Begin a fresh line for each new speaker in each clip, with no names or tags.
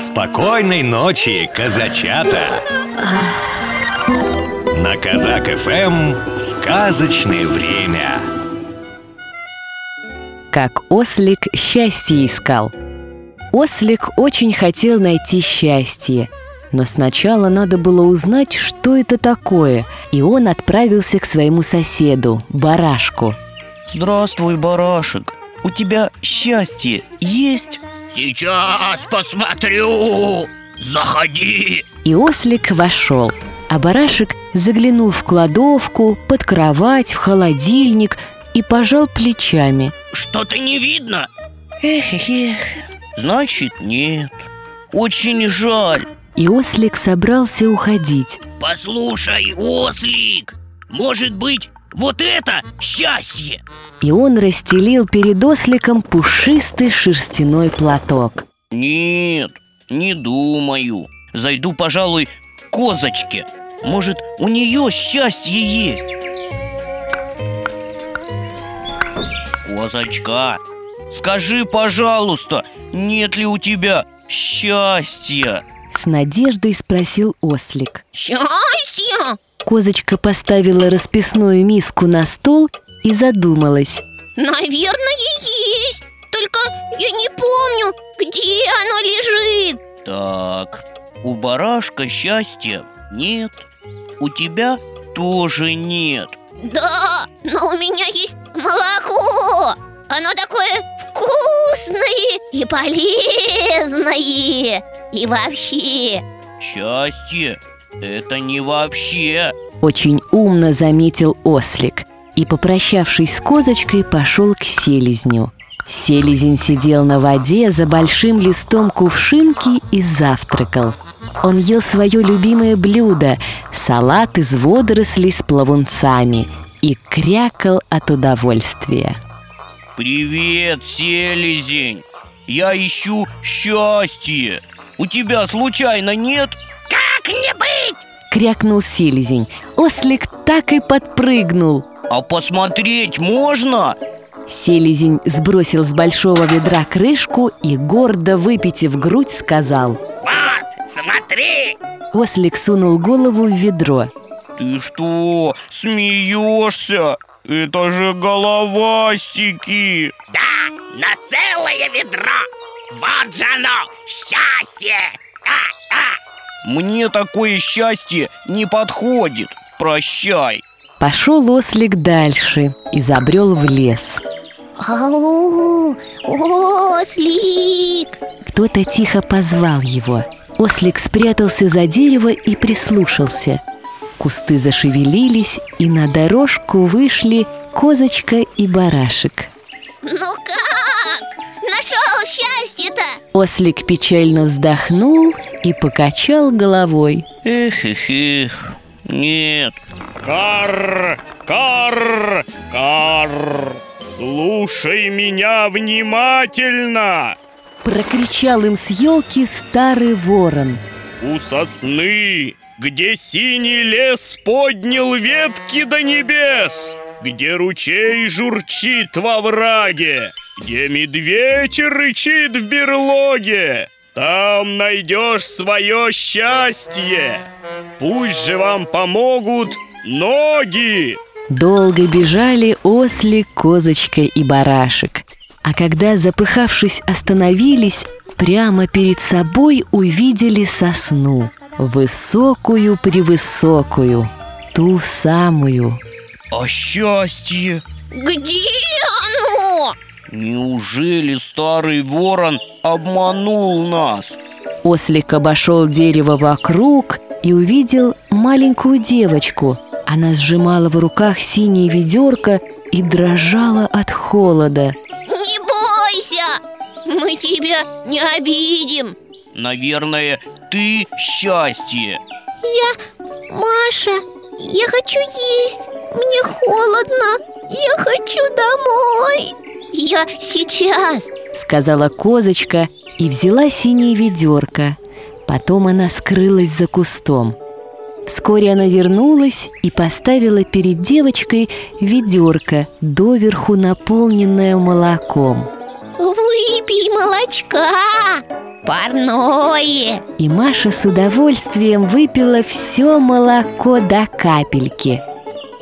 Спокойной ночи, казачата! На Казак ФМ сказочное время.
Как ослик счастье искал. Ослик очень хотел найти счастье, но сначала надо было узнать, что это такое, и он отправился к своему соседу, барашку.
Здравствуй, барашек. У тебя счастье есть?
Сейчас посмотрю. Заходи.
И ослик вошел, а барашек заглянул в кладовку, под кровать, в холодильник и пожал плечами.
Что-то не видно.
Эх, эх, эх. Значит, нет. Очень жаль.
И ослик собрался уходить.
Послушай, ослик, может быть, вот это счастье?
И он расстелил перед осликом пушистый шерстяной платок.
Нет, не думаю. Зайду, пожалуй, к козочке. Может, у нее счастье есть? Козочка, скажи, пожалуйста, нет ли у тебя счастья?
С надеждой спросил ослик.
Счастье?
Козочка поставила расписную миску на стол и задумалась.
Наверное, есть. Только я не помню, где оно лежит.
Так, у барашка счастья нет. У тебя тоже нет.
Да, но у меня есть молоко. Оно такое вкусное и полезное. И вообще,
Счастье – это не вообще.
Очень умно заметил ослик и, попрощавшись с козочкой, пошел к селезню. Селезень сидел на воде за большим листом кувшинки и завтракал. Он ел свое любимое блюдо – салат из водорослей с плавунцами и крякал от удовольствия.
Привет, селезень! Я ищу счастье. У тебя случайно нет?
Крякнул селезень. Ослик так и подпрыгнул.
А посмотреть можно?
Селезень сбросил с большого ведра крышку и, гордо выпитив грудь, сказал
Вот, смотри.
Ослик сунул голову в ведро
Ты что, смеешься? Это же головастики!
Да, на целое ведро. Вот же оно, счастье. А.
Мне такое счастье не подходит. Прощай.
Пошел ослик дальше и забрел в лес
ау, ослик.
Кто-то тихо позвал его Ослик спрятался за дерево и прислушался Кусты зашевелились, и на дорожку вышли козочка и барашек
Ну как? Нашел счастье-то?
Ослик печально вздохнул и покачал головой
Эх, эх, эх. Нет.
Кар, кар, кар. Слушай меня внимательно.
Прокричал им с елки старый ворон
У сосны, где синий лес поднял ветки до небес, где ручей журчит во враге, где медведь рычит в берлоге, там найдешь свое счастье. Пусть же вам помогут ноги.
Долго бежали ослик, козочка и барашек. А когда, запыхавшись, остановились, прямо перед собой увидели сосну. Высокую-превысокую, ту самую.
А счастье?
Где?
Неужели старый ворон обманул нас?
Ослик обошел дерево вокруг и увидел маленькую девочку. Она сжимала в руках синее ведерко и дрожала от холода.
Не бойся, мы тебя не обидим.
Наверное, ты счастье.
Я Маша, я хочу есть. Мне холодно. Я хочу домой. Я сейчас.
Сказала козочка и взяла синее ведерко. Потом она скрылась за кустом. Вскоре она вернулась и поставила перед девочкой ведерко, доверху наполненное молоком.
Выпей молочка. парное
И Маша с удовольствием выпила все молоко до капельки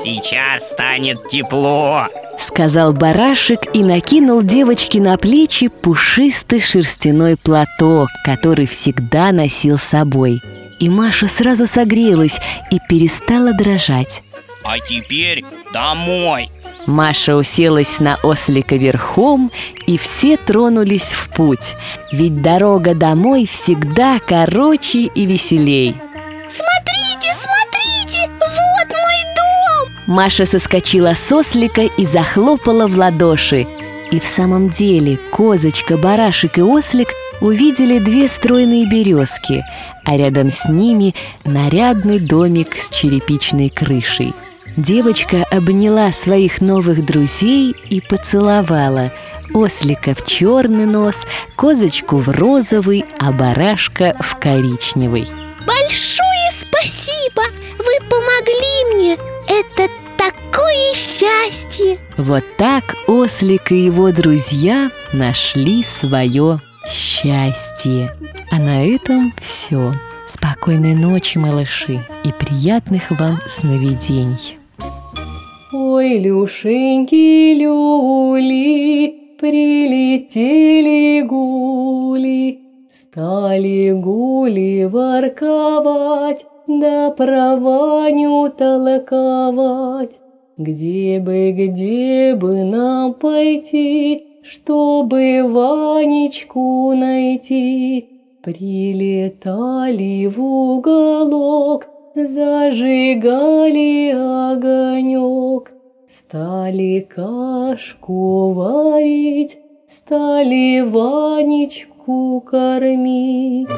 Сейчас станет тепло
Сказал барашек и накинул девочке на плечи пушистый шерстяной платок, который всегда носил с собой. И Маша сразу согрелась и перестала дрожать.
А теперь домой
Маша уселась на ослика верхом, и все тронулись в путь. Ведь дорога домой всегда короче и веселей.
Смотрите,
Маша соскочила с ослика и захлопала в ладоши. И в самом деле козочка, барашек и ослик увидели две стройные березки, а рядом с ними нарядный домик с черепичной крышей. Девочка обняла своих новых друзей и поцеловала Ослика в черный нос, козочку в розовый, а барашка в коричневый.
Большое спасибо! Вы помогли мне! Это такое счастье!
Вот так Ослик и его друзья нашли свое счастье. А на этом все. Спокойной ночи, малыши, и приятных вам сновидений.
Ой, Люшеньки, люли, прилетели гули, Стали гули ворковать, да про Ваню толковать. Где бы, где бы нам пойти, чтобы Ванечку найти? Прилетали в уголок, зажигали огонек, Стали кашку варить, стали Ванечку кормить.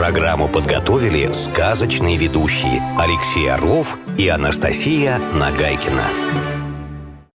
Программу подготовили сказочные ведущие Алексей Орлов и Анастасия Нагайкина.